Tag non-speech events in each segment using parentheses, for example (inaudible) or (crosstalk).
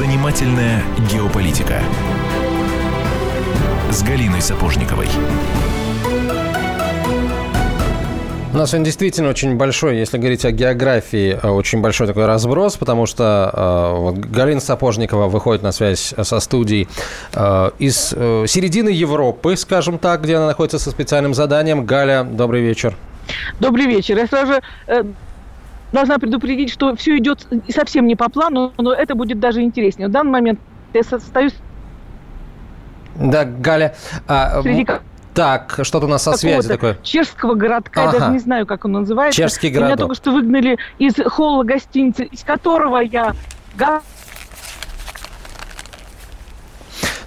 Занимательная геополитика с Галиной Сапожниковой. У нас сегодня действительно очень большой, если говорить о географии, э, очень большой такой разброс, потому что э, вот, Галина Сапожникова выходит на связь со студией э, из э, середины Европы, скажем так, где она находится со специальным заданием. Галя, добрый вечер. Добрый вечер. Я сразу же э, должна предупредить, что все идет совсем не по плану, но это будет даже интереснее. В данный момент я остаюсь... Да, Галя... А, среди так, что-то у нас со связи такое. Чешского городка, ага. я даже не знаю, как он называется. Чешский городок. Меня только что выгнали из холла гостиницы, из которого я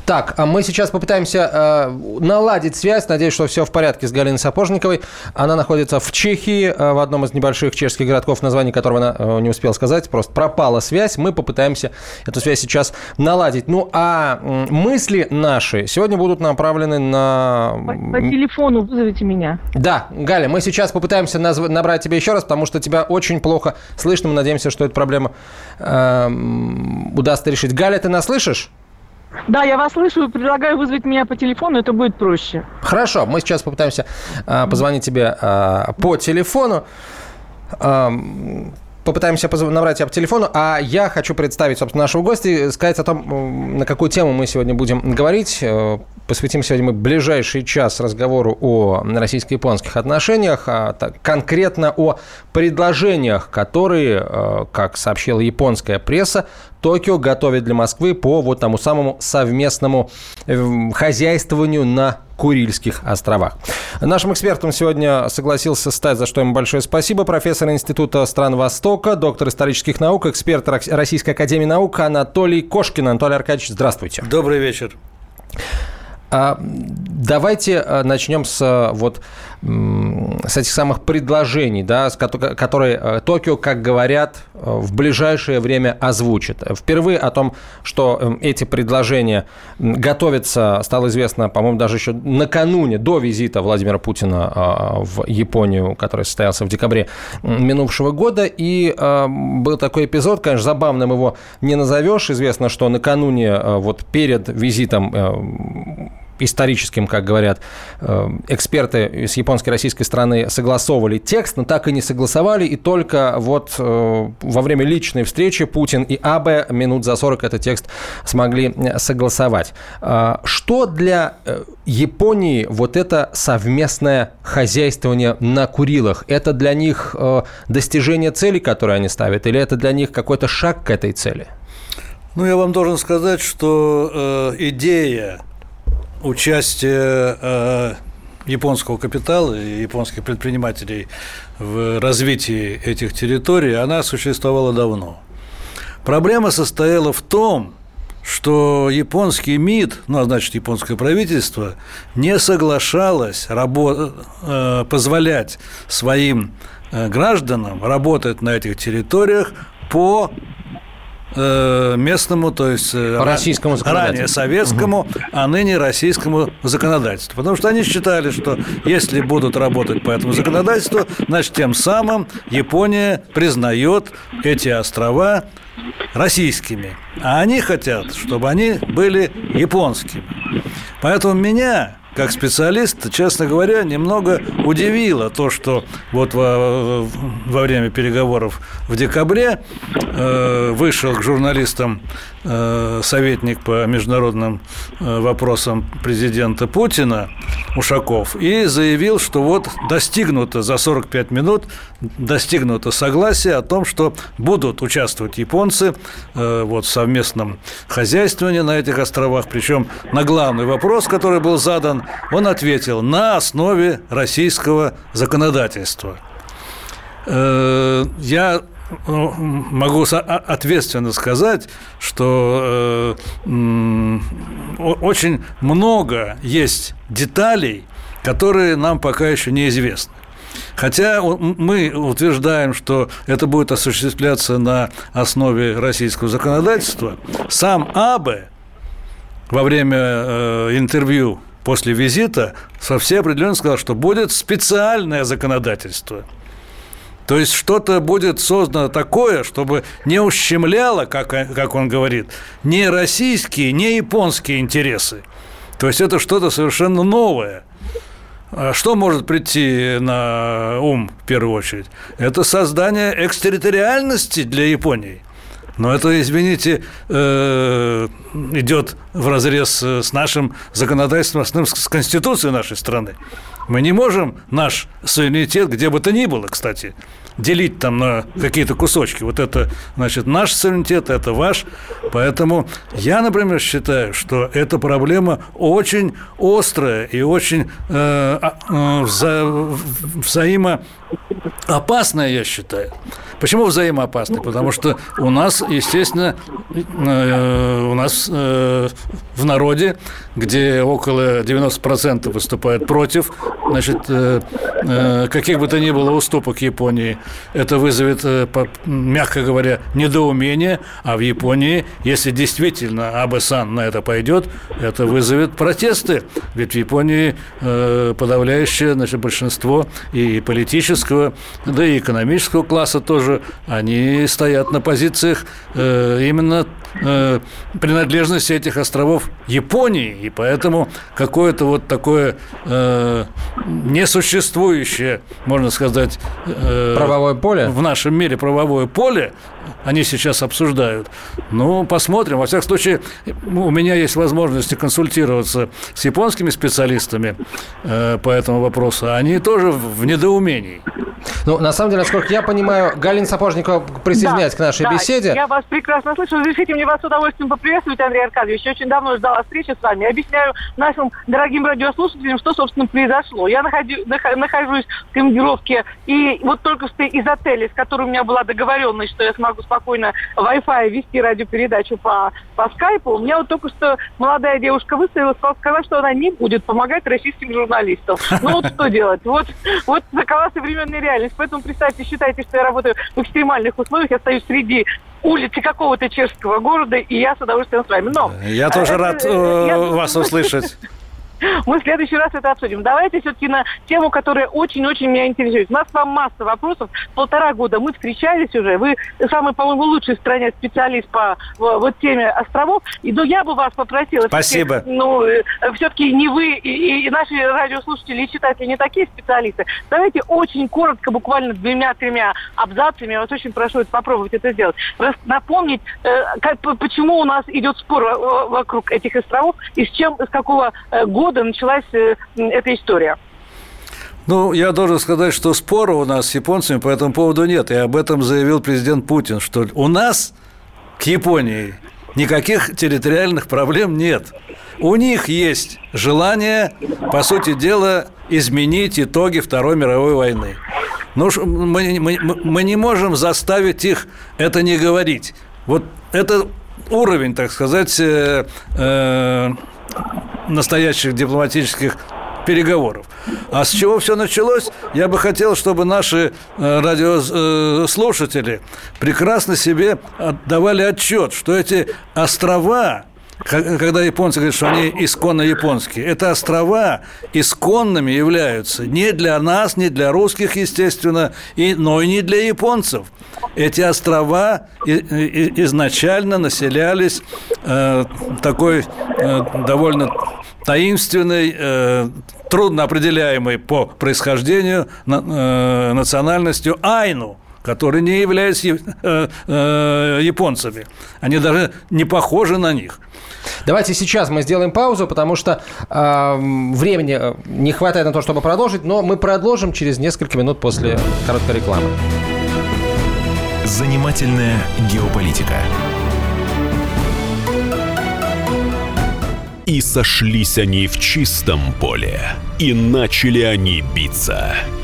Так, а мы сейчас попытаемся э, наладить связь. Надеюсь, что все в порядке с Галиной Сапожниковой. Она находится в Чехии, э, в одном из небольших чешских городков, название которого она э, не успела сказать. Просто пропала связь. Мы попытаемся эту связь сейчас наладить. Ну, а э, мысли наши сегодня будут направлены на... По, по телефону вызовите меня. Да, Галя, мы сейчас попытаемся назв... набрать тебя еще раз, потому что тебя очень плохо слышно. Мы надеемся, что эту проблему э, удастся решить. Галя, ты нас слышишь? Да, я вас слышу. Предлагаю вызвать меня по телефону, это будет проще. Хорошо, мы сейчас попытаемся э, позвонить тебе э, по телефону. Э, попытаемся набрать тебя по телефону, а я хочу представить, собственно, нашего гостя и сказать о том, на какую тему мы сегодня будем говорить. Посвятим сегодня мы ближайший час разговору о российско-японских отношениях, а конкретно о предложениях, которые, э, как сообщила японская пресса, Токио готовит для Москвы по вот тому самому совместному э, хозяйствованию на Курильских островах. Нашим экспертом сегодня согласился стать, за что ему большое спасибо, профессор Института стран Востока, доктор исторических наук, эксперт Российской Академии Наук Анатолий Кошкин. Анатолий Аркадьевич, здравствуйте. Добрый вечер. А, давайте э, начнем с э, вот с этих самых предложений, да, которые э, Токио, как говорят, в ближайшее время озвучит. Впервые о том, что эм, эти предложения готовятся, стало известно, по-моему, даже еще накануне, до визита Владимира Путина в Японию, который состоялся в декабре минувшего года. И был такой эпизод, конечно, забавным его не назовешь. Известно, что накануне, вот перед визитом историческим, как говорят э, эксперты с японской и российской стороны, согласовывали текст, но так и не согласовали, и только вот э, во время личной встречи Путин и Абе минут за 40 этот текст смогли э, согласовать. Что для Японии вот это совместное хозяйствование на Курилах? Это для них достижение цели, которые они ставят, или это для них какой-то шаг к этой цели? Ну, я вам должен сказать, что э, идея участие э, японского капитала и японских предпринимателей в развитии этих территорий, она существовала давно. Проблема состояла в том, что японский МИД, ну, а значит, японское правительство, не соглашалось рабо- э, позволять своим э, гражданам работать на этих территориях по Э, местному, то есть э, По российскому ранее советскому, угу. а ныне российскому законодательству. Потому что они считали, что если будут работать по этому законодательству, значит, тем самым Япония признает эти острова российскими. А они хотят, чтобы они были японскими. Поэтому меня как специалист, честно говоря, немного удивило то, что вот во, во время переговоров в декабре э, вышел к журналистам советник по международным э, вопросам президента Путина Ушаков и заявил, что вот достигнуто за 45 минут достигнуто согласие о том, что будут участвовать японцы э, вот в совместном хозяйствовании на этих островах, причем на главный вопрос, который был задан он ответил на основе российского законодательства. Э, я э, могу ответственно сказать, что э, очень много есть деталей, которые нам пока еще неизвестны. Хотя мы утверждаем, что это будет осуществляться на основе российского законодательства, сам Абе во время интервью после визита со всей определенностью сказал, что будет специальное законодательство. То есть что-то будет создано такое, чтобы не ущемляло, как, как он говорит, не российские, не японские интересы. То есть это что-то совершенно новое. А что может прийти на ум в первую очередь? Это создание экстерриториальности для Японии – но это, извините, э, идет в разрез с нашим законодательством, с Конституцией нашей страны. Мы не можем наш суверенитет, где бы то ни было, кстати, делить там на какие-то кусочки. Вот это, значит, наш суверенитет, это ваш. Поэтому я, например, считаю, что эта проблема очень острая и очень э, э, вза взаимоопасная, я считаю. Почему взаимоопасный? Потому что у нас, естественно, э, у нас э, в народе, где около 90% выступает против, значит, э, каких бы то ни было уступок Японии, это вызовет, мягко говоря, недоумение, а в Японии, если действительно Абе-сан на это пойдет, это вызовет протесты, ведь в Японии подавляющее значит, большинство и политического, да и экономического класса тоже. Они стоят на позициях э, именно э, принадлежности этих островов Японии, и поэтому какое-то вот такое э, несуществующее, можно сказать, э, правовое поле? в нашем мире правовое поле они сейчас обсуждают. Ну, посмотрим. Во всяком случае, у меня есть возможность консультироваться с японскими специалистами э, по этому вопросу. Они тоже в недоумении. Ну, на самом деле, насколько я понимаю, Галина Сапожникова присоединяется да, к нашей да, беседе. Я вас прекрасно слышу. Разрешите мне вас с удовольствием поприветствовать, Андрей Аркадьевич. Я очень давно ждала встречи с вами. Объясняю нашим дорогим радиослушателям, что, собственно, произошло. Я находи, нахожусь в командировке, и вот только что из отеля, с которым у меня была договоренность, что я смогу спокойно Wi-Fi вести радиопередачу по, по скайпу, у меня вот только что молодая девушка выставила, сказала, что она не будет помогать российским журналистам. Ну вот что делать? Вот, вот такова современная реальность. Поэтому представьте, считайте, что я работаю в экстремальных условиях, я стою среди улицы какого-то чешского города, и я с удовольствием с вами. Но я тоже это, рад э, я... вас услышать. (laughs) Мы в следующий раз это обсудим. Давайте все-таки на тему, которая очень-очень меня интересует. У нас вам масса вопросов. Полтора года мы встречались уже. Вы самый, по-моему, лучший в стране специалист по вот теме островов. И ну, я бы вас попросила... Спасибо. Ну, э, все-таки не вы и, и наши радиослушатели и читатели не такие специалисты. Давайте очень коротко, буквально двумя-тремя абзацами, я вас очень прошу это попробовать это сделать. Напомнить, э, как, почему у нас идет спор вокруг этих островов и с чем, с какого э, года года началась э, эта история. Ну, я должен сказать, что спора у нас с японцами по этому поводу нет. И об этом заявил президент Путин, что у нас к Японии никаких территориальных проблем нет. У них есть желание, по сути дела, изменить итоги Второй мировой войны. Ну, мы, мы, мы не можем заставить их это не говорить. Вот это уровень, так сказать, э, э, настоящих дипломатических переговоров. А с чего все началось? Я бы хотел, чтобы наши э, радиослушатели прекрасно себе отдавали отчет, что эти острова, когда японцы говорят, что они исконно японские, это острова исконными являются. Не для нас, не для русских, естественно, и, но и не для японцев. Эти острова изначально населялись э, такой э, довольно таинственной, э, трудно определяемой по происхождению э, национальностью айну которые не являются э, э, японцами. Они даже не похожи на них. Давайте сейчас мы сделаем паузу, потому что э, времени не хватает на то, чтобы продолжить, но мы продолжим через несколько минут после короткой рекламы. Занимательная геополитика. И сошлись они в чистом поле, и начали они биться.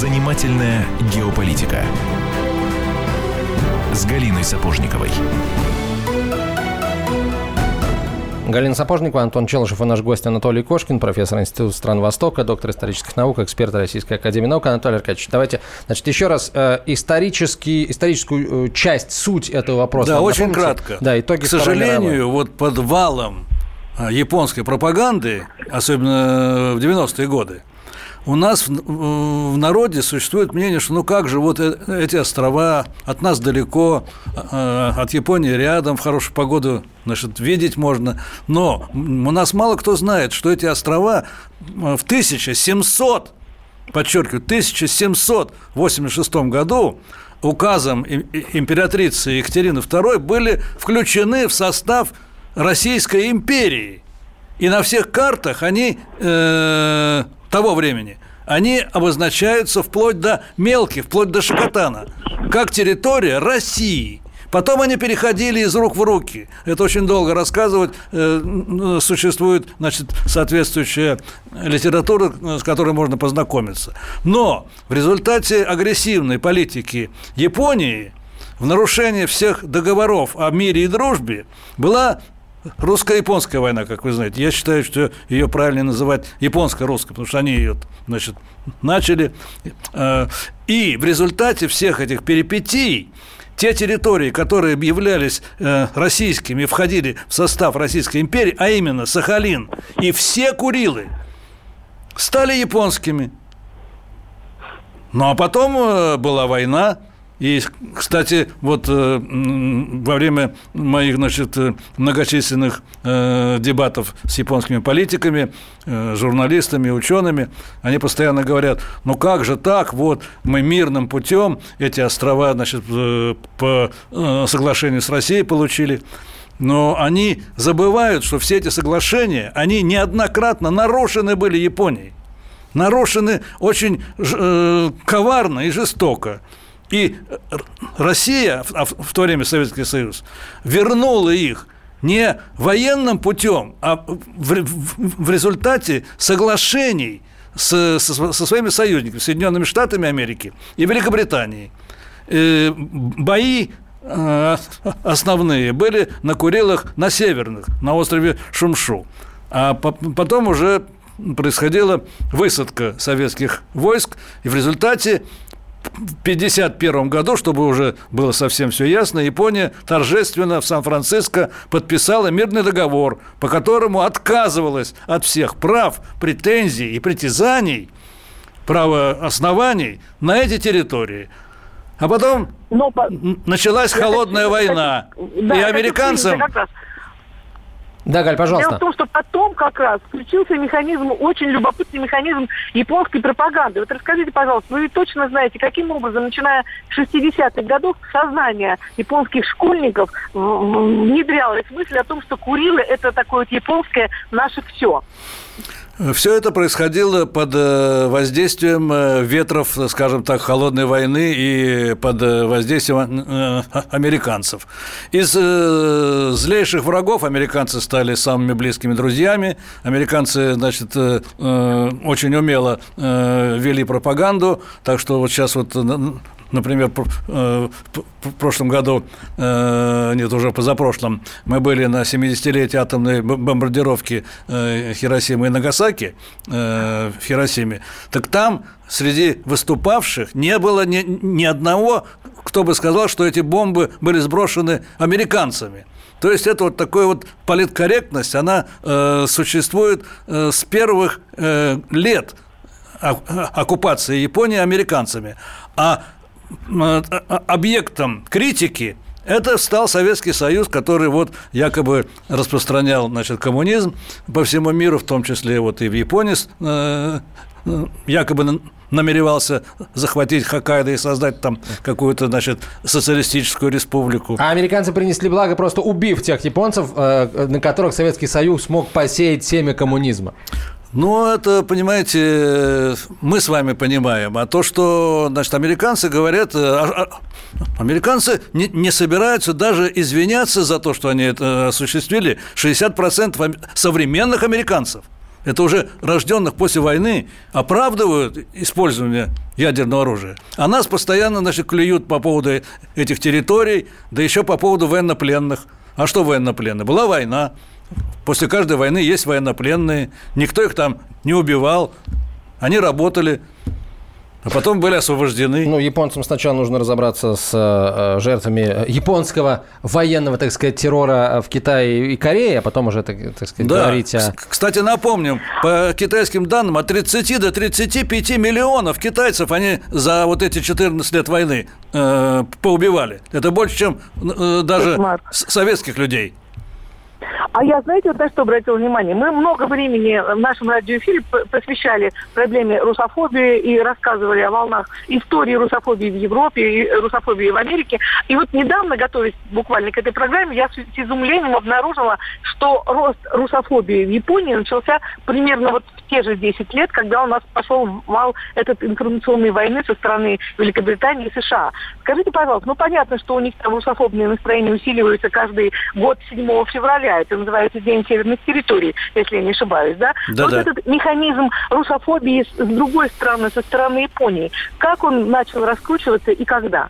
Занимательная геополитика с Галиной Сапожниковой. Галина Сапожникова, Антон Челышев и наш гость Анатолий Кошкин, профессор Института стран Востока, доктор исторических наук, эксперт Российской Академии Наук. Анатолий Аркадьевич, давайте, значит, еще раз э, исторический, историческую э, часть, суть этого вопроса. Да, очень кратко. Да, итоги К сожалению, вот под валом а, японской пропаганды, особенно в 90-е годы, у нас в, в народе существует мнение, что ну как же вот э, эти острова от нас далеко, э, от Японии рядом, в хорошую погоду, значит, видеть можно. Но у нас мало кто знает, что эти острова в 1700, подчеркиваю, 1786 году указом императрицы Екатерины II были включены в состав Российской империи. И на всех картах они э, того времени, они обозначаются вплоть до мелких, вплоть до Шакотана, как территория России. Потом они переходили из рук в руки. Это очень долго рассказывать. Э, существует, значит, соответствующая литература, с которой можно познакомиться. Но в результате агрессивной политики Японии в нарушение всех договоров о мире и дружбе была Русско-японская война, как вы знаете. Я считаю, что ее правильно называть японско-русской, потому что они ее значит, начали. Э, и в результате всех этих перипетий те территории, которые являлись э, российскими, входили в состав Российской империи, а именно Сахалин и все Курилы, стали японскими. Ну а потом э, была война, и, кстати, вот э, во время моих, значит, э, многочисленных э, дебатов с японскими политиками, журналистами, учеными, они постоянно говорят, ну как же так, вот мы мирным путем эти острова, значит, по соглашению с Россией получили. Но они забывают, что все эти соглашения, они неоднократно нарушены были Японией. Нарушены очень э, коварно и жестоко. И Россия, а в то время Советский Союз, вернула их не военным путем, а в, в, результате соглашений с, со, со своими союзниками, Соединенными Штатами Америки и Великобританией. Э, бои э, основные были на Курилах, на северных, на острове Шумшу. А потом уже происходила высадка советских войск, и в результате 1951 году, чтобы уже было совсем все ясно, Япония торжественно в Сан-Франциско подписала мирный договор, по которому отказывалась от всех прав, претензий и притязаний, права оснований на эти территории. А потом Но, началась холодная война. Да, и американцам да, Галь, пожалуйста. Дело в том, что потом как раз включился механизм, очень любопытный механизм японской пропаганды. Вот расскажите, пожалуйста, вы точно знаете, каким образом, начиная с 60-х годов, сознание японских школьников внедрялась мысль о том, что Курилы – это такое вот японское наше все. Все это происходило под э, воздействием э, ветров, скажем так, холодной войны и под э, воздействием американцев. Из злейших врагов американцы стали самыми близкими друзьями. Американцы, значит, очень умело вели пропаганду, так что вот сейчас вот Например, э, в прошлом году, э, нет, уже позапрошлом, мы были на 70-летие атомной бомбардировки э, Хиросимы и Нагасаки в Хиросиме. Так там среди выступавших не было ни, ни одного, кто бы сказал, что эти бомбы были сброшены американцами. То есть это вот такая вот политкорректность, она э, существует э, с первых э, лет оккупации Японии американцами. А объектом критики Это стал Советский Союз, который вот якобы распространял значит, коммунизм по всему миру, в том числе вот и в Японии, э, э, якобы намеревался захватить Хоккайдо и создать там какую-то, значит, социалистическую республику. А американцы принесли благо, просто убив тех японцев, э, на которых Советский Союз смог посеять семя коммунизма. Ну, это, понимаете, мы с вами понимаем. А то, что, значит, американцы говорят... Э, а, а, американцы не, не собираются даже извиняться за то, что они это осуществили. 60% современных американцев – это уже рожденных после войны, оправдывают использование ядерного оружия. А нас постоянно значит, клюют по поводу этих территорий, да еще по поводу военнопленных. А что военнопленные? Была война. После каждой войны есть военнопленные. Никто их там не убивал. Они работали. А потом были освобождены. Ну, японцам сначала нужно разобраться с э, жертвами японского военного, так сказать, террора в Китае и Корее, а потом уже, так, так сказать, да. говорить о... Кстати, напомним, по китайским данным, от 30 до 35 миллионов китайцев они за вот эти 14 лет войны э, поубивали. Это больше, чем э, даже Кошмар. советских людей. А я, знаете, вот на что обратила внимание? Мы много времени в нашем радиоэфире посвящали проблеме русофобии и рассказывали о волнах истории русофобии в Европе и русофобии в Америке. И вот недавно, готовясь буквально к этой программе, я с изумлением обнаружила, что рост русофобии в Японии начался примерно вот в те же 10 лет, когда у нас пошел вал этот информационной войны со стороны Великобритании и США. Скажите, пожалуйста, ну понятно, что у них там русофобные настроения усиливаются каждый год 7 февраля. Это называется День северных территорий, если я не ошибаюсь, да? да вот да. этот механизм русофобии с другой стороны, со стороны Японии, как он начал раскручиваться и когда?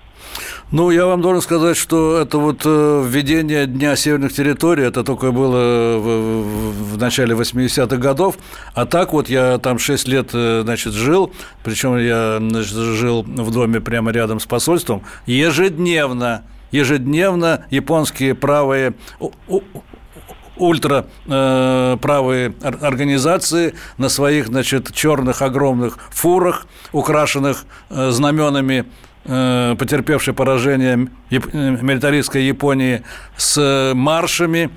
Ну, я вам должен сказать, что это вот э, введение Дня северных территорий, это только было в, в начале 80-х годов, а так вот я там 6 лет, э, значит, жил, причем я значит, жил в доме прямо рядом с посольством, ежедневно ежедневно японские правые ультраправые э, организации на своих, значит, черных огромных фурах, украшенных знаменами потерпевшей поражение милитаристской Японии с маршами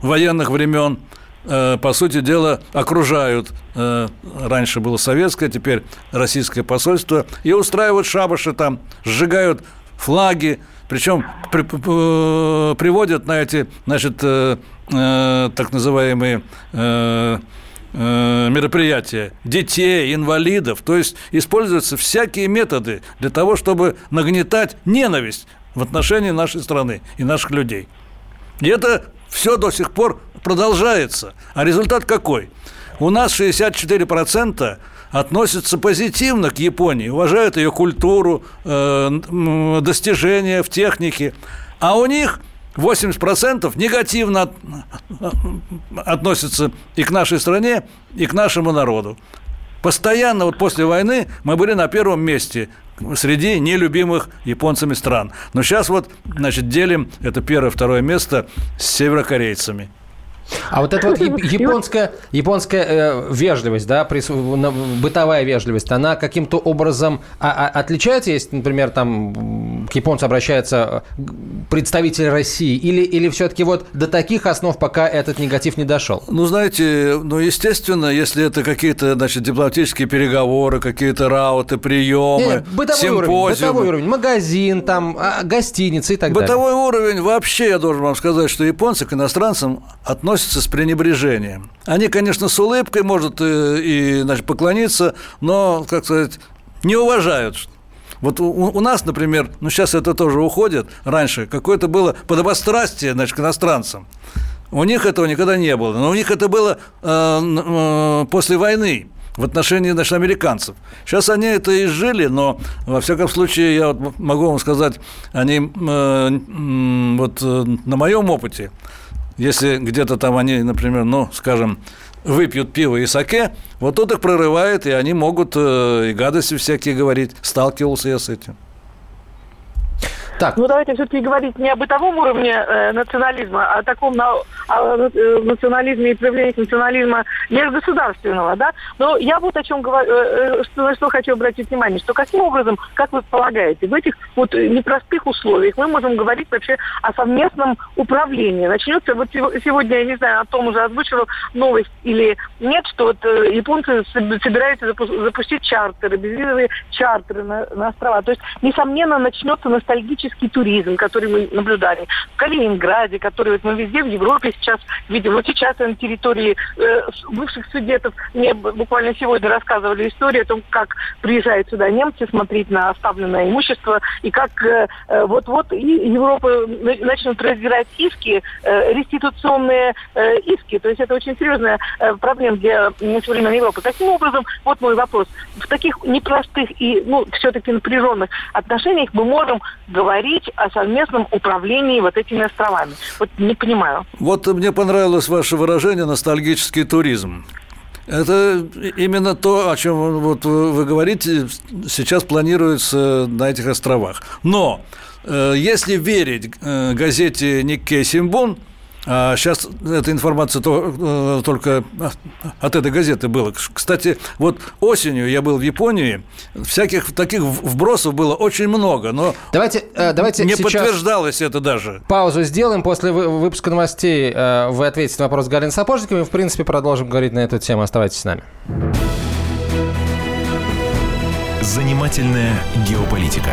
военных времен, по сути дела, окружают, раньше было советское, теперь российское посольство, и устраивают шабаши там, сжигают флаги, причем при, приводят на эти, значит, э, так называемые э, мероприятия детей, инвалидов. То есть используются всякие методы для того, чтобы нагнетать ненависть в отношении нашей страны и наших людей. И это все до сих пор продолжается. А результат какой? У нас 64% относятся позитивно к Японии, уважают ее культуру, э, достижения в технике. А у них 80% негативно относятся и к нашей стране, и к нашему народу. Постоянно вот после войны мы были на первом месте среди нелюбимых японцами стран. Но сейчас вот, значит, делим это первое, второе место с северокорейцами. А вот эта (laughs) вот японская, японская э, вежливость, да, бытовая вежливость, она каким-то образом а, а, отличается, если, например, там к японцу обращается э, представитель России, или, или все-таки вот до таких основ пока этот негатив не дошел? Ну, знаете, ну, естественно, если это какие-то, значит, дипломатические переговоры, какие-то рауты, приемы, Нет, бытовой симпозиумы. Уровень, бытовой уровень, магазин, там, а, гостиницы и так бытовой далее. Бытовой уровень, вообще, я должен вам сказать, что японцы к иностранцам относятся относятся с пренебрежением. Они, конечно, с улыбкой может э, и, значит, поклониться, но, как сказать, не уважают. Вот у, у нас, например, ну сейчас это тоже уходит, раньше какое-то было подобострастие, значит, к иностранцам. У них этого никогда не было. Но у них это было э, э, после войны в отношении значит, американцев. Сейчас они это изжили, но, во всяком случае, я вот могу вам сказать, они э, вот э, на моем опыте если где-то там они, например, ну, скажем, выпьют пиво и саке, вот тут их прорывает, и они могут э, и гадости всякие говорить. Сталкивался я с этим. Так. Ну, давайте все-таки говорить не о бытовом уровне э, национализма, а о таком на, о, э, национализме и проявлении национализма межгосударственного, да? Но я вот о чем говорю, э, что, на что хочу обратить внимание, что каким образом, как вы полагаете, в этих вот непростых условиях мы можем говорить вообще о совместном управлении. Начнется вот сегодня, я не знаю, о том уже озвучивал новость или нет, что вот японцы собираются запустить чартеры, безвизовые чартеры на, на острова. То есть, несомненно, начнется ностальгический туристический туризм, который мы наблюдали в Калининграде, который вот мы везде в Европе сейчас видим. Вот сейчас на территории э, бывших судетов мне буквально сегодня рассказывали историю о том, как приезжают сюда немцы смотреть на оставленное имущество и как э, э вот-вот Европа начнут разбирать иски, э, реституционные э, иски. То есть это очень серьезная э, проблема для современной Европы. Таким образом, вот мой вопрос. В таких непростых и, ну, все-таки напряженных отношениях мы можем говорить говорить о совместном управлении вот этими островами. Вот не понимаю. Вот мне понравилось ваше выражение «ностальгический туризм». Это именно то, о чем вот вы говорите, сейчас планируется на этих островах. Но э, если верить э, газете Никкей Симбун, а сейчас эта информация то, э, только от этой газеты была. Кстати, вот осенью я был в Японии, всяких таких вбросов было очень много, но давайте, э, давайте не подтверждалось это даже. Паузу сделаем. После выпуска новостей э, вы ответите на вопрос Галины Сапожниковой. В принципе, продолжим говорить на эту тему. Оставайтесь с нами. Занимательная геополитика.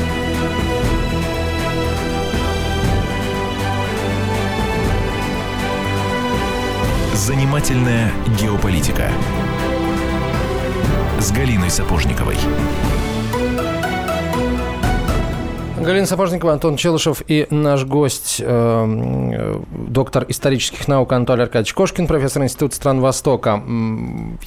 Занимательная геополитика с Галиной Сапожниковой. Галина Сапожникова, Антон Челышев и наш гость, э, доктор исторических наук Анатолий Аркадьевич Кошкин, профессор Института стран Востока.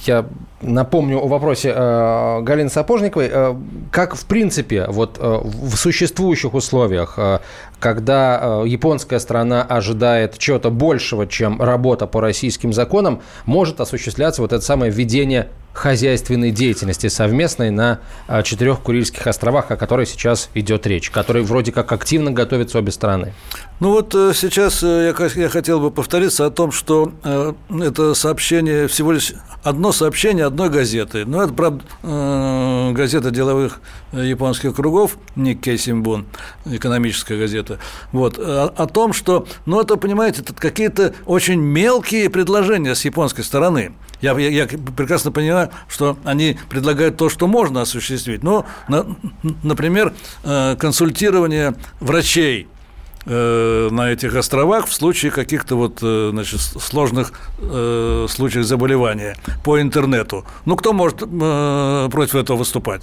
Я напомню о вопросе э, Галины Сапожниковой. Э, как, в принципе, вот э, в существующих условиях, э, когда э, японская страна ожидает чего-то большего, чем работа по российским законам, может осуществляться вот это самое введение хозяйственной деятельности совместной на а, четырех Курильских островах, о которой сейчас идет речь, которые вроде как активно готовятся обе страны. Ну вот э, сейчас э, я хотел бы повториться о том, что э, это сообщение всего лишь одно сообщение одной газеты. Но это, правда, газета деловых японских кругов, Никкей Симбун, экономическая газета, вот, о, о том, что, ну это, понимаете, это какие-то очень мелкие предложения с японской стороны. Я, я, я прекрасно понимаю, что они предлагают то, что можно осуществить. Ну, на, например, э, консультирование врачей э, на этих островах в случае каких-то вот значит, сложных э, случаев заболевания по интернету. Ну, кто может э, против этого выступать?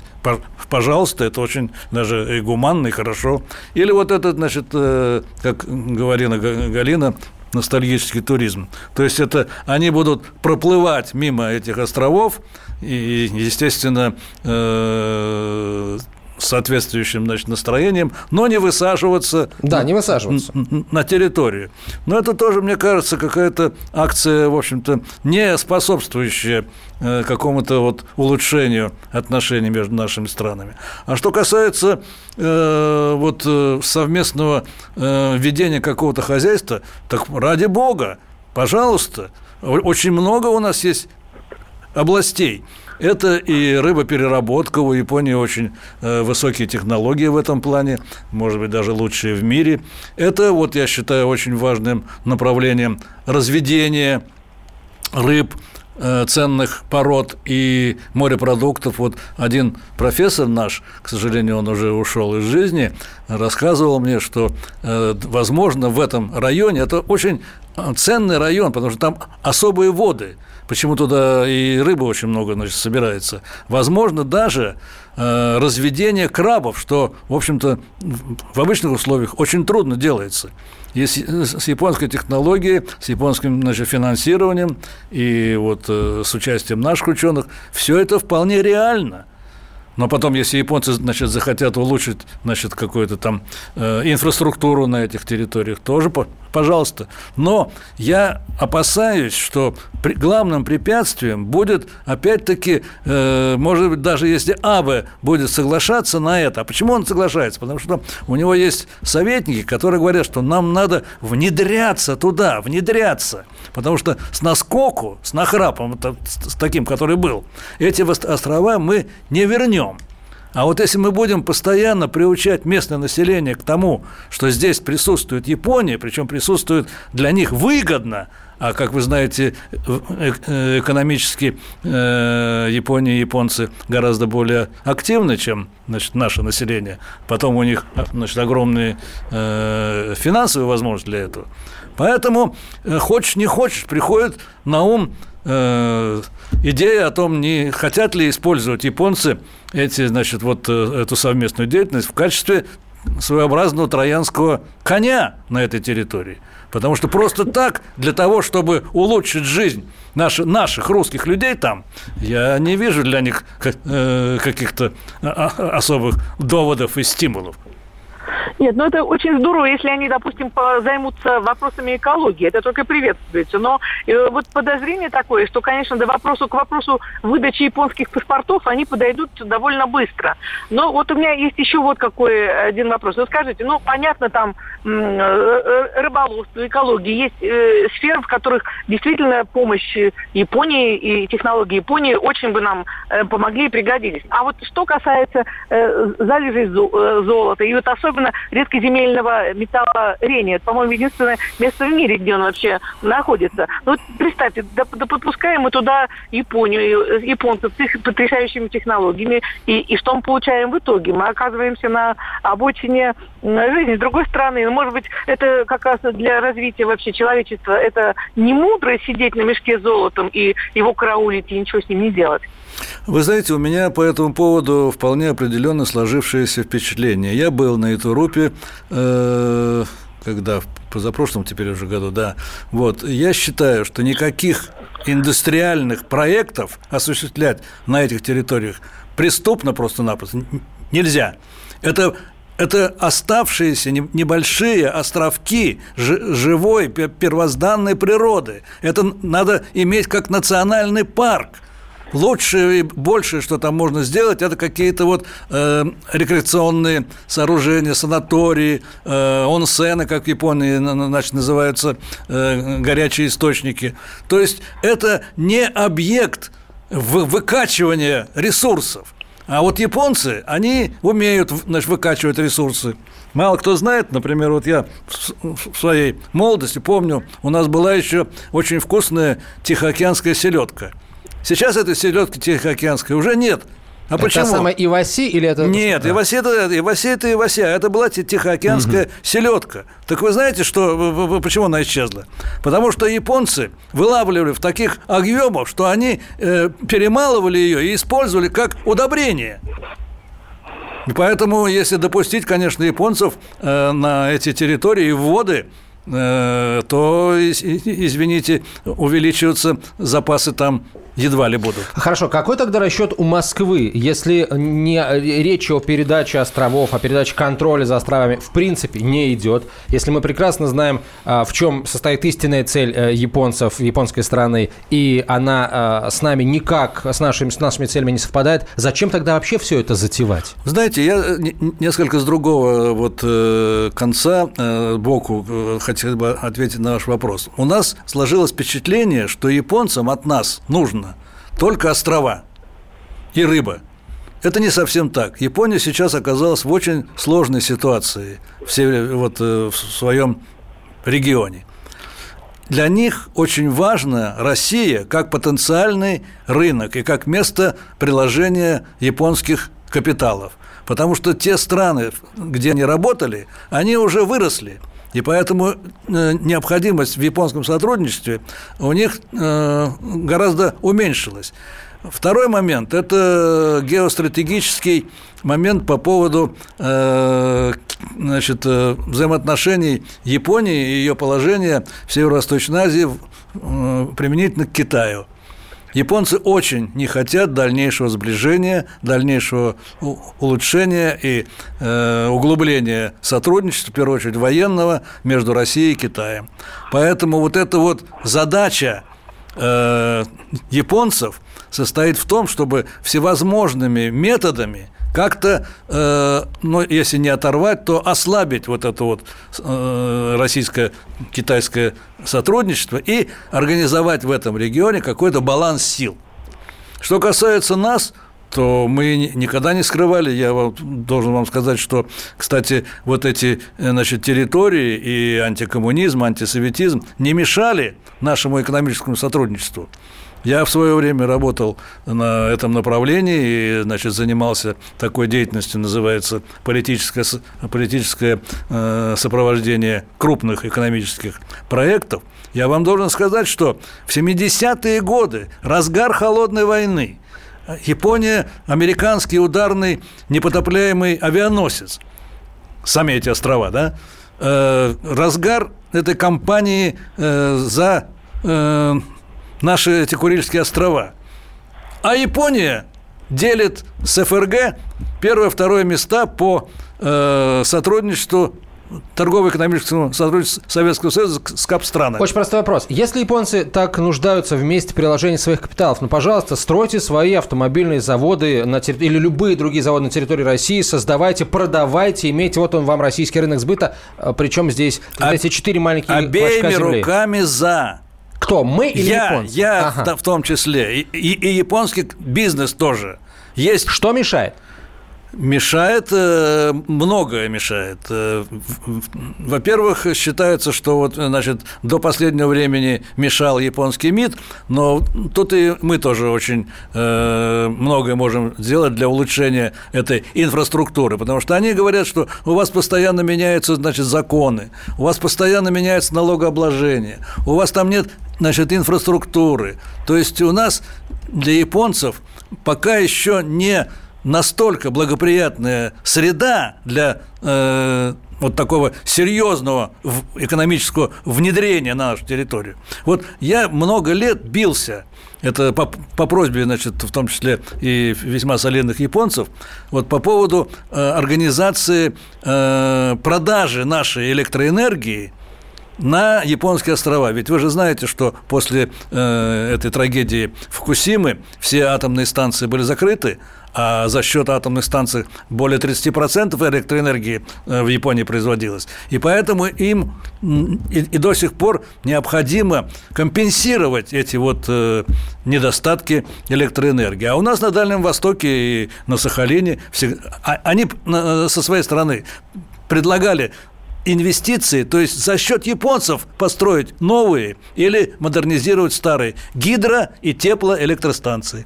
Пожалуйста, это очень даже и гуманно, и хорошо. Или вот этот, значит, э, как говорила Галина, ностальгический туризм. То есть это они будут проплывать мимо этих островов и, естественно, э, соответствующим значит, настроением, но не высаживаться, да, не высаживаться. на территорию. Но это тоже, мне кажется, какая-то акция, в общем-то, не способствующая э, какому-то вот улучшению отношений между нашими странами. А что касается э, вот э, совместного э, ведения какого-то хозяйства, так ради бога, пожалуйста, очень много у нас есть областей. Это и рыбопереработка. У Японии очень э, высокие технологии в этом плане, может быть, даже лучшие в мире. Это, вот я считаю, очень важным направлением разведения рыб, э, ценных пород и морепродуктов. Вот один профессор наш, к сожалению, он уже ушел из жизни, рассказывал мне, что, э, возможно, в этом районе это очень ценный район, потому что там особые воды. Почему туда и рыбы очень много значит, собирается. Возможно, даже э, разведение крабов, что, в общем-то, в обычных условиях очень трудно делается. И с, с японской технологией, с японским значит, финансированием и вот э, с участием наших ученых, все это вполне реально. Но потом, если японцы значит, захотят улучшить значит, какую-то там э, инфраструктуру на этих территориях, тоже пожалуйста. Но я опасаюсь, что при, главным препятствием будет, опять-таки, э, может быть, даже если Абе будет соглашаться на это. А почему он соглашается? Потому что у него есть советники, которые говорят, что нам надо внедряться туда, внедряться. Потому что с наскоку, с нахрапом, с таким, который был, эти острова мы не вернем. А вот если мы будем постоянно приучать местное население к тому, что здесь присутствует Япония, причем присутствует для них выгодно, а как вы знаете, э, экономически э, Япония и японцы гораздо более активны, чем значит, наше население. Потом у них значит, огромные э, финансовые возможности для этого. Поэтому, хочешь не хочешь, приходит на ум идея о том, не хотят ли использовать японцы эти, значит, вот э, эту совместную деятельность в качестве своеобразного троянского коня на этой территории. Потому что просто так, для того, чтобы улучшить жизнь наших, наших русских людей там, я не вижу для них э, каких-то а, а, особых доводов и стимулов. Нет, ну это очень здорово, если они, допустим, займутся вопросами экологии. Это только приветствуется. Но э, вот подозрение такое, что, конечно, до вопросу, к вопросу выдачи японских паспортов они подойдут довольно быстро. Но вот у меня есть еще вот какой один вопрос. Вы скажите, ну, понятно, там э, э, рыболовство, экология, есть э, сферы, в которых действительно помощь Японии и технологии Японии очень бы нам э, помогли и пригодились. А вот что касается э, залежей э, золота, и вот особенно редкоземельного металла рения. Это, по-моему, единственное место в мире, где он вообще находится. Ну, вот представьте, да, да подпускаем мы туда Японию, японцев с их потрясающими технологиями, и, и что мы получаем в итоге? Мы оказываемся на обочине жизни. С другой стороны, ну, может быть, это как раз для развития вообще человечества, это не мудро сидеть на мешке с золотом и его караулить и ничего с ним не делать. Вы знаете, у меня по этому поводу вполне определенно сложившееся впечатление. Я был на Итурупе, э, когда в позапрошлом теперь уже году, да. Вот, я считаю, что никаких индустриальных проектов осуществлять на этих территориях преступно просто-напросто нельзя. Это это оставшиеся небольшие островки живой первозданной природы. Это надо иметь как национальный парк – лучшее и большее, что там можно сделать, это какие-то вот э, рекреационные сооружения, санатории, э, онсены, как в Японии значит, называются э, горячие источники. То есть это не объект выкачивания ресурсов. А вот японцы, они умеют значит, выкачивать ресурсы. Мало кто знает, например, вот я в своей молодости помню, у нас была еще очень вкусная тихоокеанская селедка – Сейчас этой селедки Тихоокеанской уже нет. А это почему? самая Иваси или это... Нет, Иваси это, Иваси это Иваси, а это была Тихоокеанская угу. селедка. Так вы знаете, что, почему она исчезла? Потому что японцы вылавливали в таких объемах, что они э, перемалывали ее и использовали как удобрение. И поэтому, если допустить, конечно, японцев э, на эти территории и воды, э, то, извините, увеличиваются запасы там едва ли будут. Хорошо, какой тогда расчет у Москвы, если не речь о передаче островов, о передаче контроля за островами в принципе не идет, если мы прекрасно знаем, а, в чем состоит истинная цель э, японцев, японской страны, и она а, с нами никак, с нашими, с нашими целями не совпадает, зачем тогда вообще все это затевать? Знаете, я э, несколько с другого э, вот конца, боку хотел бы ответить на ваш вопрос. У нас сложилось впечатление, что японцам от нас нужно только острова и рыба. Это не совсем так. Япония сейчас оказалась в очень сложной ситуации в, вот, э, в своем регионе. Для них очень важна Россия как потенциальный рынок и как место приложения японских капиталов. Потому что те страны, где они работали, они уже выросли. И поэтому э, необходимость в японском сотрудничестве у них э, гораздо уменьшилась. Второй момент – это геостратегический момент по поводу э, значит, взаимоотношений Японии и ее положения в Северо-Восточной Азии применительно к Китаю. Японцы очень не хотят дальнейшего сближения, дальнейшего улучшения и э, углубления сотрудничества, в первую очередь военного, между Россией и Китаем. Поэтому вот эта вот задача э, японцев состоит в том, чтобы всевозможными методами как-то, э, ну, если не оторвать, то ослабить вот это вот э, российско-китайское сотрудничество и организовать в этом регионе какой-то баланс сил. Что касается нас, то мы никогда не скрывали. Я вам, должен вам сказать, что, кстати, вот эти значит, территории и антикоммунизм, антисоветизм не мешали нашему экономическому сотрудничеству. Я в свое время работал на этом направлении и, значит, занимался такой деятельностью, называется политическое, политическое э, сопровождение крупных экономических проектов. Я вам должен сказать, что в 70-е годы, разгар холодной войны, Япония, американский ударный непотопляемый авианосец, сами эти острова, да, э, разгар этой кампании э, за э, наши эти Курильские острова. А Япония делит с ФРГ первое-второе места по э, сотрудничеству торгово-экономическому сотрудничеству Советского Союза с кап-странами. Очень простой вопрос. Если японцы так нуждаются в месте приложения своих капиталов, ну, пожалуйста, стройте свои автомобильные заводы на терри... или любые другие заводы на территории России, создавайте, продавайте, имейте, вот он вам российский рынок сбыта, а, причем здесь, эти четыре маленькие Обеими руками за. Кто? Мы или я, японцы? Я ага. в том числе. И, и, и японский бизнес тоже. Есть... Что мешает? Мешает, э, многое мешает. Э, во-первых, считается, что вот, значит, до последнего времени мешал японский МИД, но тут и мы тоже очень э, многое можем сделать для улучшения этой инфраструктуры, потому что они говорят, что у вас постоянно меняются, значит, законы, у вас постоянно меняется налогообложение, у вас там нет, значит, инфраструктуры. То есть у нас для японцев пока еще не настолько благоприятная среда для э, вот такого серьезного экономического внедрения на нашу территорию. Вот я много лет бился, это по, по просьбе, значит, в том числе и весьма солидных японцев, вот по поводу э, организации э, продажи нашей электроэнергии на японские острова. Ведь вы же знаете, что после э, этой трагедии Фукусимы все атомные станции были закрыты, а за счет атомных станций более 30% электроэнергии э, в Японии производилось. И поэтому им и, и до сих пор необходимо компенсировать эти вот э, недостатки электроэнергии. А у нас на Дальнем Востоке и на Сахалине все, а, они э, со своей стороны предлагали инвестиции, то есть за счет японцев построить новые или модернизировать старые гидро- и теплоэлектростанции.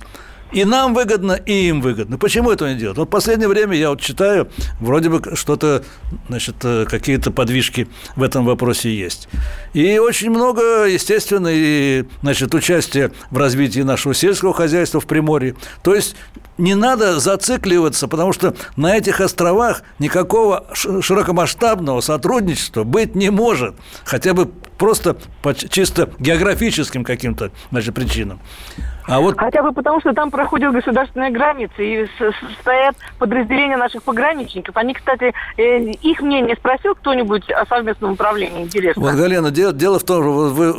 И нам выгодно, и им выгодно. Почему этого не делать? Вот в последнее время я вот читаю, вроде бы что-то, значит, э, какие-то подвижки в этом вопросе есть. И очень много, естественно, и, значит, участия в развитии нашего сельского хозяйства в Приморье. То есть не надо зацикливаться, потому что на этих островах никакого широкомасштабного сотрудничества быть не может, хотя бы просто по чисто географическим каким-то значит, причинам. А вот... Хотя бы потому, что там проходят государственные границы и стоят подразделения наших пограничников. Они, кстати, э, их мнение спросил кто-нибудь о совместном управлении? Интересно. Вот, Галина, дело, дело в том, что вы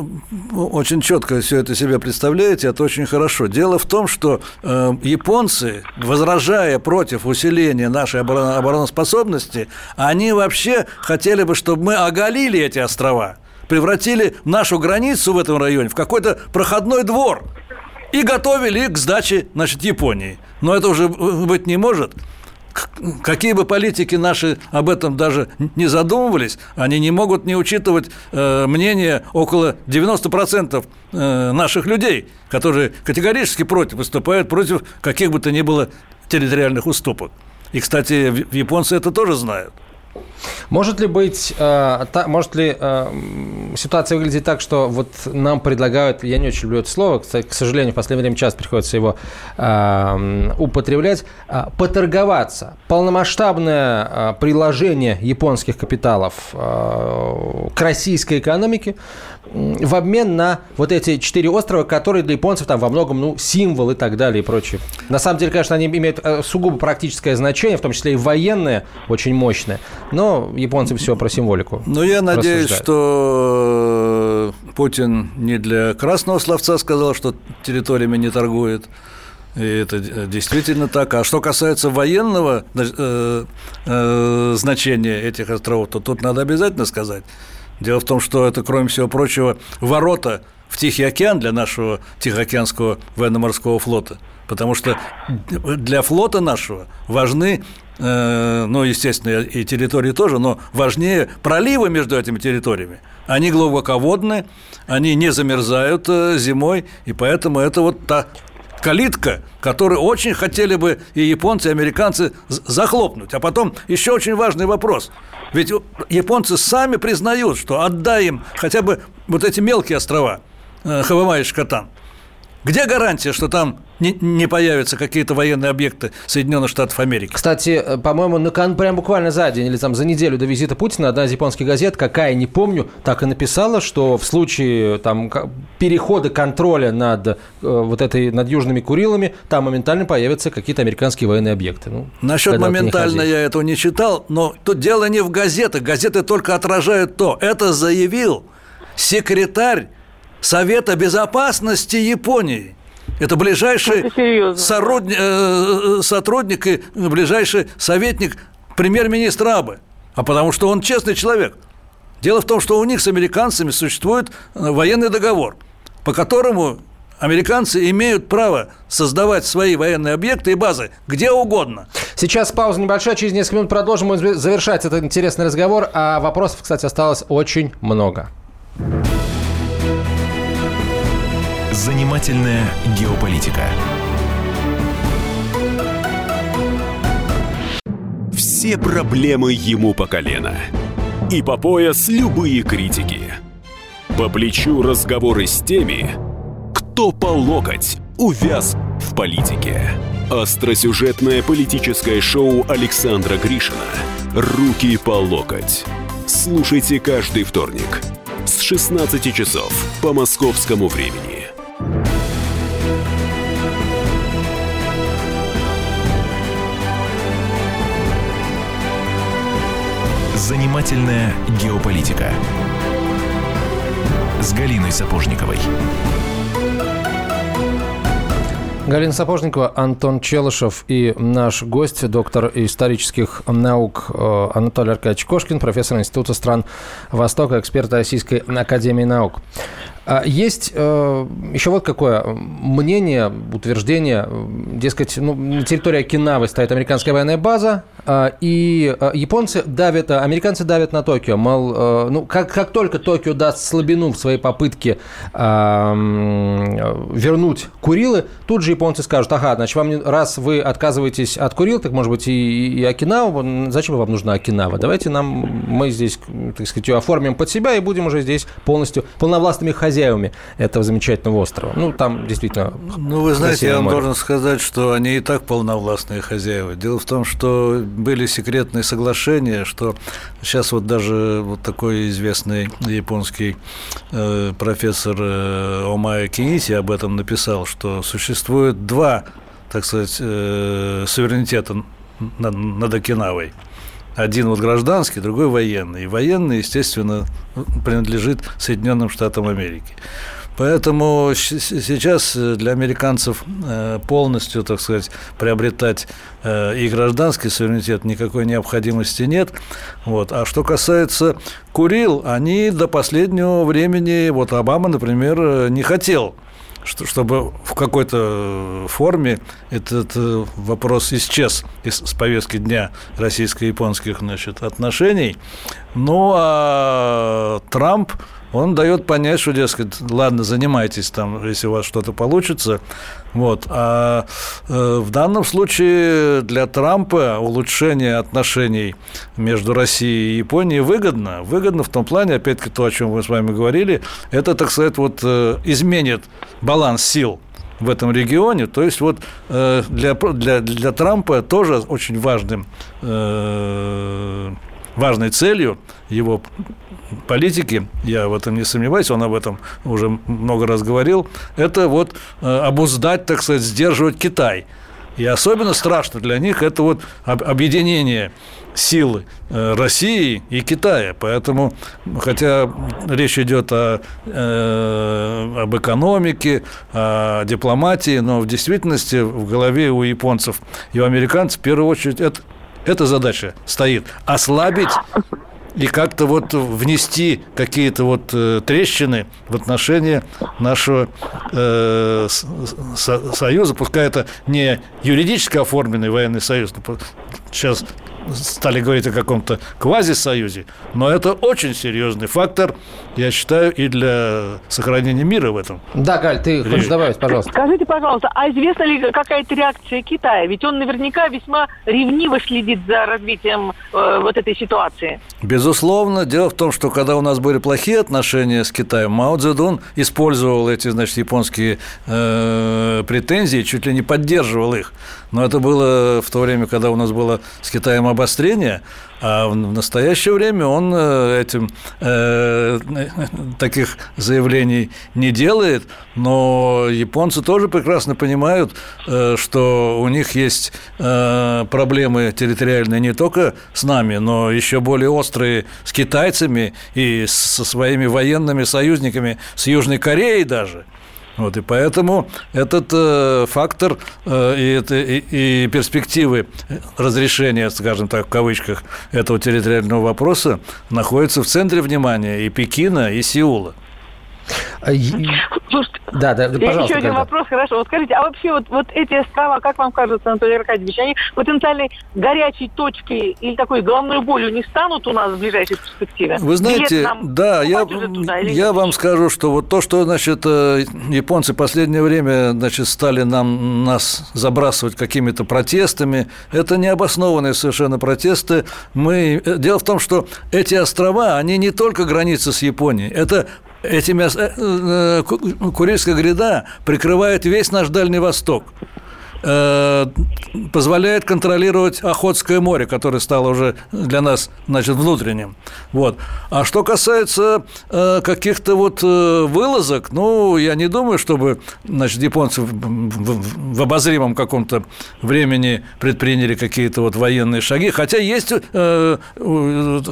очень четко все это себе представляете, это очень хорошо. Дело в том, что э, японцы, возражая против усиления нашей обороноспособности, они вообще хотели бы, чтобы мы оголили эти острова превратили нашу границу в этом районе в какой-то проходной двор и готовили к сдаче, значит, Японии. Но это уже быть не может. Какие бы политики наши об этом даже не задумывались, они не могут не учитывать э, мнение около 90% э, наших людей, которые категорически против выступают против каких бы то ни было территориальных уступок. И, кстати, японцы это тоже знают. Может ли быть, э, та, может ли э, ситуация выглядеть так, что вот нам предлагают, я не очень люблю это слово, кстати, к сожалению, в последнее время часто приходится его э, употреблять, э, поторговаться. Полномасштабное э, приложение японских капиталов э, к российской экономике в обмен на вот эти четыре острова, которые для японцев там во многом ну, символ и так далее и прочее. На самом деле, конечно, они имеют э, сугубо практическое значение, в том числе и военное, очень мощное. Но японцы все про символику. Ну, я надеюсь, что э, Путин не для красного словца сказал, что территориями не торгует. И это действительно так. А что касается военного э, э, значения этих островов, то тут надо обязательно сказать. Дело в том, что это, кроме всего прочего, ворота в Тихий океан для нашего Тихоокеанского военно-морского флота. Потому что для флота нашего важны ну, естественно, и территории тоже, но важнее проливы между этими территориями. Они глубоководны, они не замерзают э, зимой, и поэтому это вот та калитка, которую очень хотели бы и японцы, и американцы захлопнуть. А потом еще очень важный вопрос. Ведь японцы сами признают, что отдай им хотя бы вот эти мелкие острова, э, Хавамай и Шкатан. Где гарантия, что там не, не появятся какие-то военные объекты Соединенных Штатов Америки. Кстати, э, по-моему, на, прям буквально за день или там за неделю до визита Путина одна из японских газет, какая не помню, так и написала, что в случае там перехода контроля над э, вот этой над южными Курилами там моментально появятся какие-то американские военные объекты. Ну, Насчет моментально я этого не читал, но тут дело не в газетах, газеты только отражают то. Это заявил секретарь Совета Безопасности Японии. Это ближайший это сородни, э, сотрудник и ближайший советник премьер-министра Абы. А потому что он честный человек. Дело в том, что у них с американцами существует э, военный договор, по которому Американцы имеют право создавать свои военные объекты и базы где угодно. Сейчас пауза небольшая, через несколько минут продолжим завершать этот интересный разговор. А вопросов, кстати, осталось очень много. Занимательная геополитика. Все проблемы ему по колено. И по пояс любые критики. По плечу разговоры с теми, кто по локоть увяз в политике. Остросюжетное политическое шоу Александра Гришина «Руки по локоть». Слушайте каждый вторник с 16 часов по московскому времени. Занимательная геополитика с Галиной Сапожниковой. Галина Сапожникова, Антон Челышев и наш гость, доктор исторических наук э, Анатолий Аркадьевич Кошкин, профессор Института стран Востока, эксперт Российской Академии Наук. А есть э, еще вот какое мнение, утверждение, дескать, ну, на территории Окинавы стоит американская военная база, э, и э, японцы давят, э, американцы давят на Токио, мол, ну, как, как только Токио даст слабину в своей попытке э, вернуть Курилы, тут же японцы скажут, ага, значит, вам раз вы отказываетесь от Курил, так, может быть, и, и Окинава, зачем вам нужна Окинава? Давайте нам, мы здесь, так сказать, ее оформим под себя и будем уже здесь полностью полновластными хозяевами хозяевами этого замечательного острова. Ну, там действительно Ну, вы знаете, я вам море. должен сказать, что они и так полновластные хозяева. Дело в том, что были секретные соглашения, что сейчас вот даже вот такой известный японский э, профессор э, Омая Киниси об этом написал, что существует два, так сказать, э, суверенитета над, над Окинавой – один вот гражданский, другой военный. И военный, естественно, принадлежит Соединенным Штатам Америки. Поэтому сейчас для американцев э, полностью, так сказать, приобретать э, и гражданский суверенитет никакой необходимости нет. Вот. А что касается Курил, они до последнего времени, вот Обама, например, э, не хотел чтобы в какой-то форме этот э, вопрос исчез из, с повестки дня российско-японских значит, отношений. Ну, а Трамп, он дает понять, что, дескать, ладно, занимайтесь там, если у вас что-то получится. Вот. А э, в данном случае для Трампа улучшение отношений между Россией и Японией выгодно. Выгодно в том плане, опять-таки, то, о чем мы с вами говорили, это, так сказать, вот э, изменит баланс сил в этом регионе. То есть вот э, для, для, для Трампа тоже очень важным, важной целью его политики, я в этом не сомневаюсь, он об этом уже много раз говорил, это вот э, обуздать, так сказать, сдерживать Китай. И особенно страшно для них это вот объединение силы э, России и Китая. Поэтому, хотя речь идет о, э, об экономике, о дипломатии, но в действительности в голове у японцев и у американцев в первую очередь это, эта задача стоит – ослабить и как-то вот внести какие-то вот э, трещины в отношении нашего э, союза, пускай это не юридически оформленный военный союз, сейчас стали говорить о каком-то квазисоюзе, но это очень серьезный фактор, я считаю, и для сохранения мира в этом. Да, Галь, ты Режим. хочешь добавить, пожалуйста. Скажите, пожалуйста, а известна ли какая-то реакция Китая? Ведь он наверняка весьма ревниво следит за развитием э, вот этой ситуации. Безусловно. Дело в том, что когда у нас были плохие отношения с Китаем, Мао Цзэдун использовал эти, значит, японские э, претензии, чуть ли не поддерживал их. Но это было в то время, когда у нас было с Китаем обострение, а в настоящее время он э, этим э, (laughs) таких заявлений не делает, но японцы тоже прекрасно понимают, э, что у них есть э, проблемы территориальные не только с нами, но еще более острые с китайцами и со своими военными союзниками с Южной Кореей даже. Вот, и поэтому этот э, фактор э, и, это, и, и перспективы разрешения, скажем так, в кавычках, этого территориального вопроса находятся в центре внимания и Пекина, и Сеула. А, Слушайте, да, да, пожалуйста. Еще один вопрос, хорошо. Вот скажите, а вообще вот, вот эти острова, как вам кажется, Анатолий Аркадьевич, они потенциальной горячей точкой или такой головной болью не станут у нас в ближайшей перспективе? Вы знаете, да, я, туда, я вам скажу, что вот то, что, значит, э, японцы в последнее время, значит, стали нам, нас забрасывать какими-то протестами, это необоснованные совершенно протесты. Мы... Э, дело в том, что эти острова, они не только границы с Японией, это Этими э, э, Курильская гряда прикрывает весь наш Дальний Восток. Э, позволяет контролировать Охотское море, которое стало уже для нас, значит, внутренним. Вот. А что касается э, каких-то вот э, вылазок, ну, я не думаю, чтобы, значит, японцы в, обозримом каком-то времени предприняли какие-то вот военные шаги, хотя есть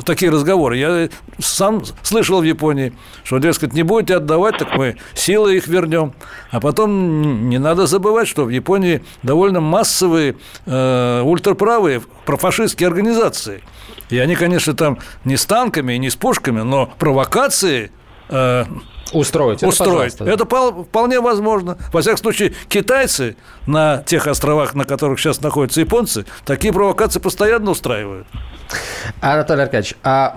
такие разговоры. Я сам слышал в Японии, что, дескать, не будете отдавать, так мы силы их вернем. А потом не надо забывать, что в Японии довольно массовые э, ультраправые профашистские организации. И они, конечно, там не с танками и не с пушками, но провокации э, Устроить. Это, устроить. Это вполне возможно. Во всяком случае, китайцы на тех островах, на которых сейчас находятся японцы, такие провокации постоянно устраивают. Анатолий Аркадьевич, а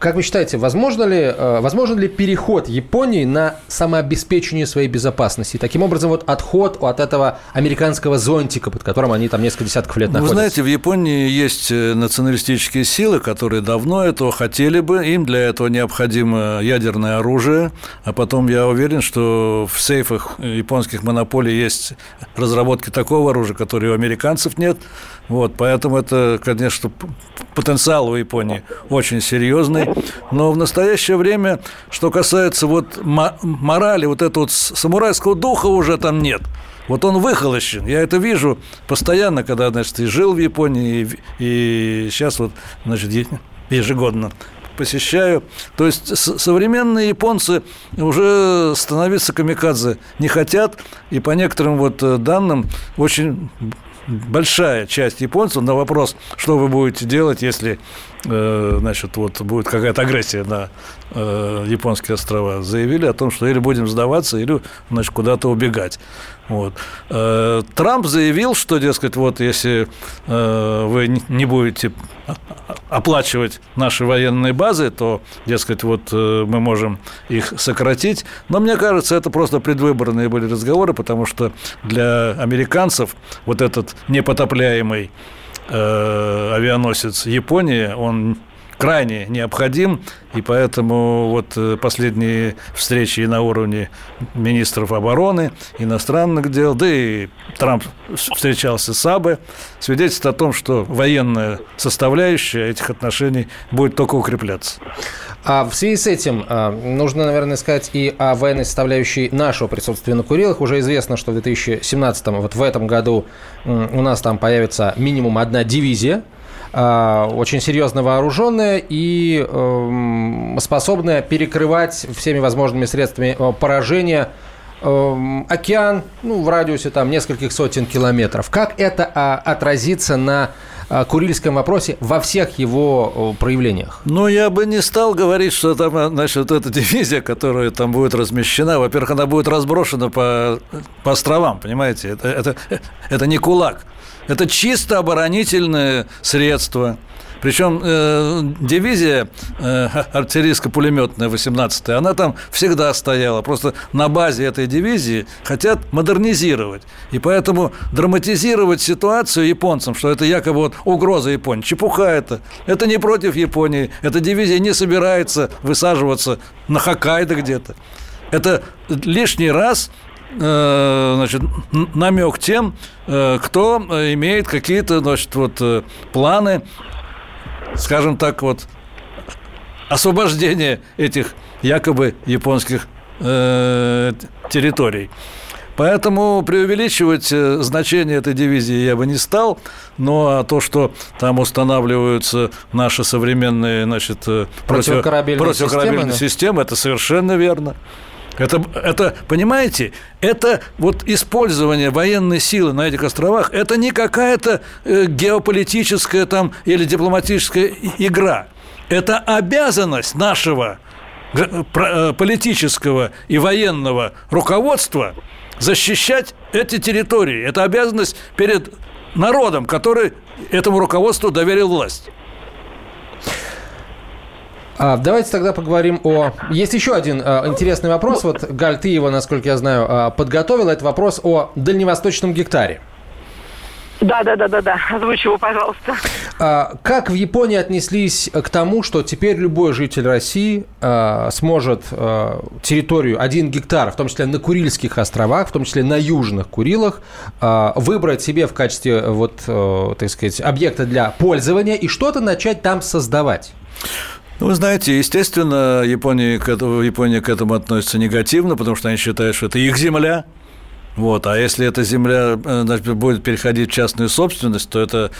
как вы считаете, возможно ли, э, возможен ли переход Японии на самообеспечение своей безопасности? Таким образом, вот отход от этого американского зонтика, под которым они там несколько десятков лет находятся. Вы знаете, в Японии есть э, националистические силы, которые давно этого хотели бы. Им для этого необходимо ядерное оружие. А потом я уверен, что в сейфах японских монополий есть разработки такого оружия, которое у американцев нет. Вот, поэтому это, конечно, потенциал у Японии очень серьезный. Но в настоящее время, что касается вот морали, вот этого вот самурайского духа уже там нет. Вот он выхолощен. Я это вижу постоянно, когда, значит, и жил в Японии, и, и сейчас вот, значит, ежегодно посещаю. То есть современные японцы уже становиться камикадзе не хотят, и по некоторым вот э, данным очень большая часть японцев на вопрос, что вы будете делать, если значит, вот будет какая-то агрессия на э, японские острова, заявили о том, что или будем сдаваться, или, значит, куда-то убегать. Вот. Э, Трамп заявил, что, дескать, вот если э, вы не будете оплачивать наши военные базы, то, дескать, вот э, мы можем их сократить. Но мне кажется, это просто предвыборные были разговоры, потому что для американцев вот этот непотопляемый авианосец Японии, он крайне необходим, и поэтому вот э, последние встречи на уровне министров обороны, иностранных дел, да и Трамп встречался с Абе, свидетельствует о том, что военная составляющая этих отношений будет только укрепляться. А в связи с этим а, нужно, наверное, сказать и о военной составляющей нашего присутствия на Курилах. Уже известно, что в 2017, вот в этом году у нас там появится минимум одна дивизия – а, очень серьезно вооруженная и эм, способная перекрывать всеми возможными средствами э, поражения эм, океан ну, в радиусе там нескольких сотен километров. Как это а, отразится на Курильском вопросе во всех его проявлениях? Ну, я бы не стал говорить, что там, значит, эта дивизия, которая там будет размещена, во-первых, она будет разброшена по, по островам, понимаете? Это, это, это не кулак. Это чисто оборонительное средство. Причем э, дивизия э, артиллерийско-пулеметная 18-я, она там всегда стояла. Просто на базе этой дивизии хотят модернизировать. И поэтому драматизировать ситуацию японцам, что это якобы вот угроза Японии. Чепуха это. Это не против Японии. Эта дивизия не собирается высаживаться на Хоккайдо где-то. Это лишний раз Э, значит, намек тем, э, кто имеет какие-то, значит, вот э, планы, скажем так, вот освобождения этих якобы японских э, территорий. Поэтому преувеличивать значение этой дивизии я бы не стал, но то, что там устанавливаются наши современные значит, противокорабельные, противокорабельные системы, системы, это совершенно верно. Это, это, понимаете, это вот использование военной силы на этих островах, это не какая-то э, геополитическая там или дипломатическая игра. Это обязанность нашего э, политического и военного руководства защищать эти территории. Это обязанность перед народом, который этому руководству доверил власть. А, давайте тогда поговорим о... Есть еще один а, интересный вопрос. Вот, Галь, ты его, насколько я знаю, а, подготовила. Это вопрос о дальневосточном гектаре. Да, да, да, да, да. Озвучь его, пожалуйста. А, как в Японии отнеслись к тому, что теперь любой житель России а, сможет а, территорию 1 гектар, в том числе на Курильских островах, в том числе на южных Курилах, а, выбрать себе в качестве вот, а, так сказать, объекта для пользования и что-то начать там создавать? Ну, вы знаете, естественно, Япония к, этому, Япония к этому относится негативно, потому что они считают, что это их земля, вот. А если эта земля э, значит, будет переходить в частную собственность, то это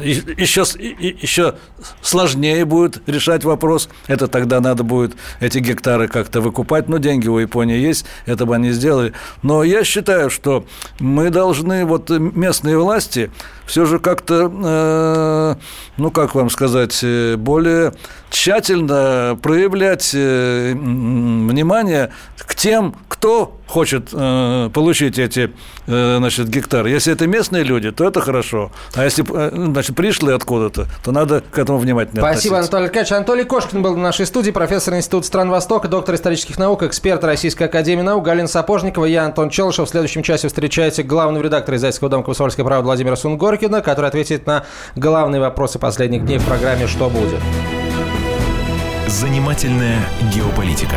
еще, еще сложнее будет решать вопрос. Это тогда надо будет эти гектары как-то выкупать. Но деньги у Японии есть, это бы они сделали. Но я считаю, что мы должны, вот местные власти, все же как-то, э, ну, как вам сказать, э, более тщательно проявлять э, внимание к тем, кто хочет э, получить эти значит, гектары. Если это местные люди, то это хорошо. А если э, значит, пришли откуда-то, то надо к этому внимательно Спасибо, относиться. Анатолий Ткач. Анатолий Кошкин был в нашей студии, профессор Института стран Востока, доктор исторических наук, эксперт Российской Академии Наук, Галина Сапожникова, я Антон Челышев. В следующем часе встречаете главного редактора издательского дома «Комсомольская правда» Владимира Сунгоркина, который ответит на главные вопросы последних дней в программе «Что будет?». Занимательная геополитика.